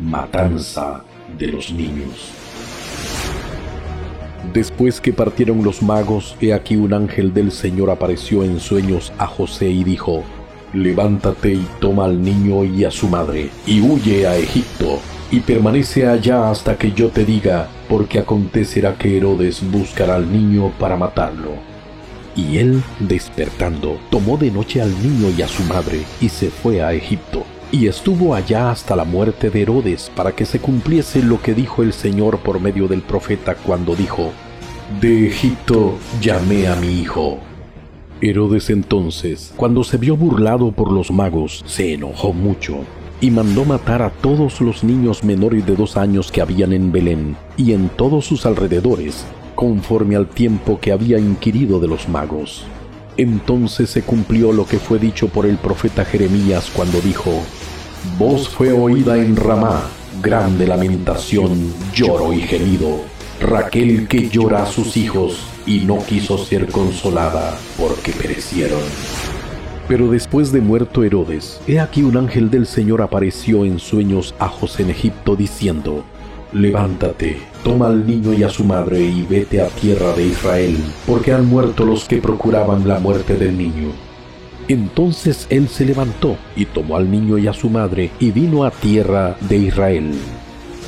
matanza de los niños. Después que partieron los magos, he aquí un ángel del Señor apareció en sueños a José y dijo, Levántate y toma al niño y a su madre, y huye a Egipto, y permanece allá hasta que yo te diga, porque acontecerá que Herodes buscará al niño para matarlo. Y él, despertando, tomó de noche al niño y a su madre, y se fue a Egipto y estuvo allá hasta la muerte de Herodes para que se cumpliese lo que dijo el Señor por medio del profeta cuando dijo, De Egipto llamé a mi hijo. Herodes entonces, cuando se vio burlado por los magos, se enojó mucho y mandó matar a todos los niños menores de dos años que habían en Belén y en todos sus alrededores, conforme al tiempo que había inquirido de los magos. Entonces se cumplió lo que fue dicho por el profeta Jeremías cuando dijo, Voz fue oída en Ramá, grande lamentación, lloro y gemido. Raquel que llora a sus hijos y no quiso ser consolada porque perecieron. Pero después de muerto Herodes, he aquí un ángel del Señor apareció en sueños a José en Egipto diciendo, Levántate, toma al niño y a su madre y vete a tierra de Israel, porque han muerto los que procuraban la muerte del niño. Entonces él se levantó y tomó al niño y a su madre y vino a tierra de Israel.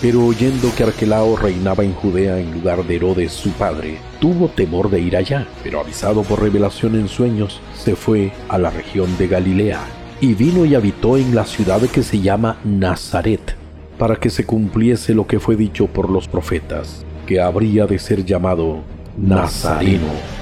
Pero oyendo que Arquelao reinaba en Judea en lugar de Herodes su padre, tuvo temor de ir allá, pero avisado por revelación en sueños, se fue a la región de Galilea, y vino y habitó en la ciudad que se llama Nazaret, para que se cumpliese lo que fue dicho por los profetas, que habría de ser llamado Nazareno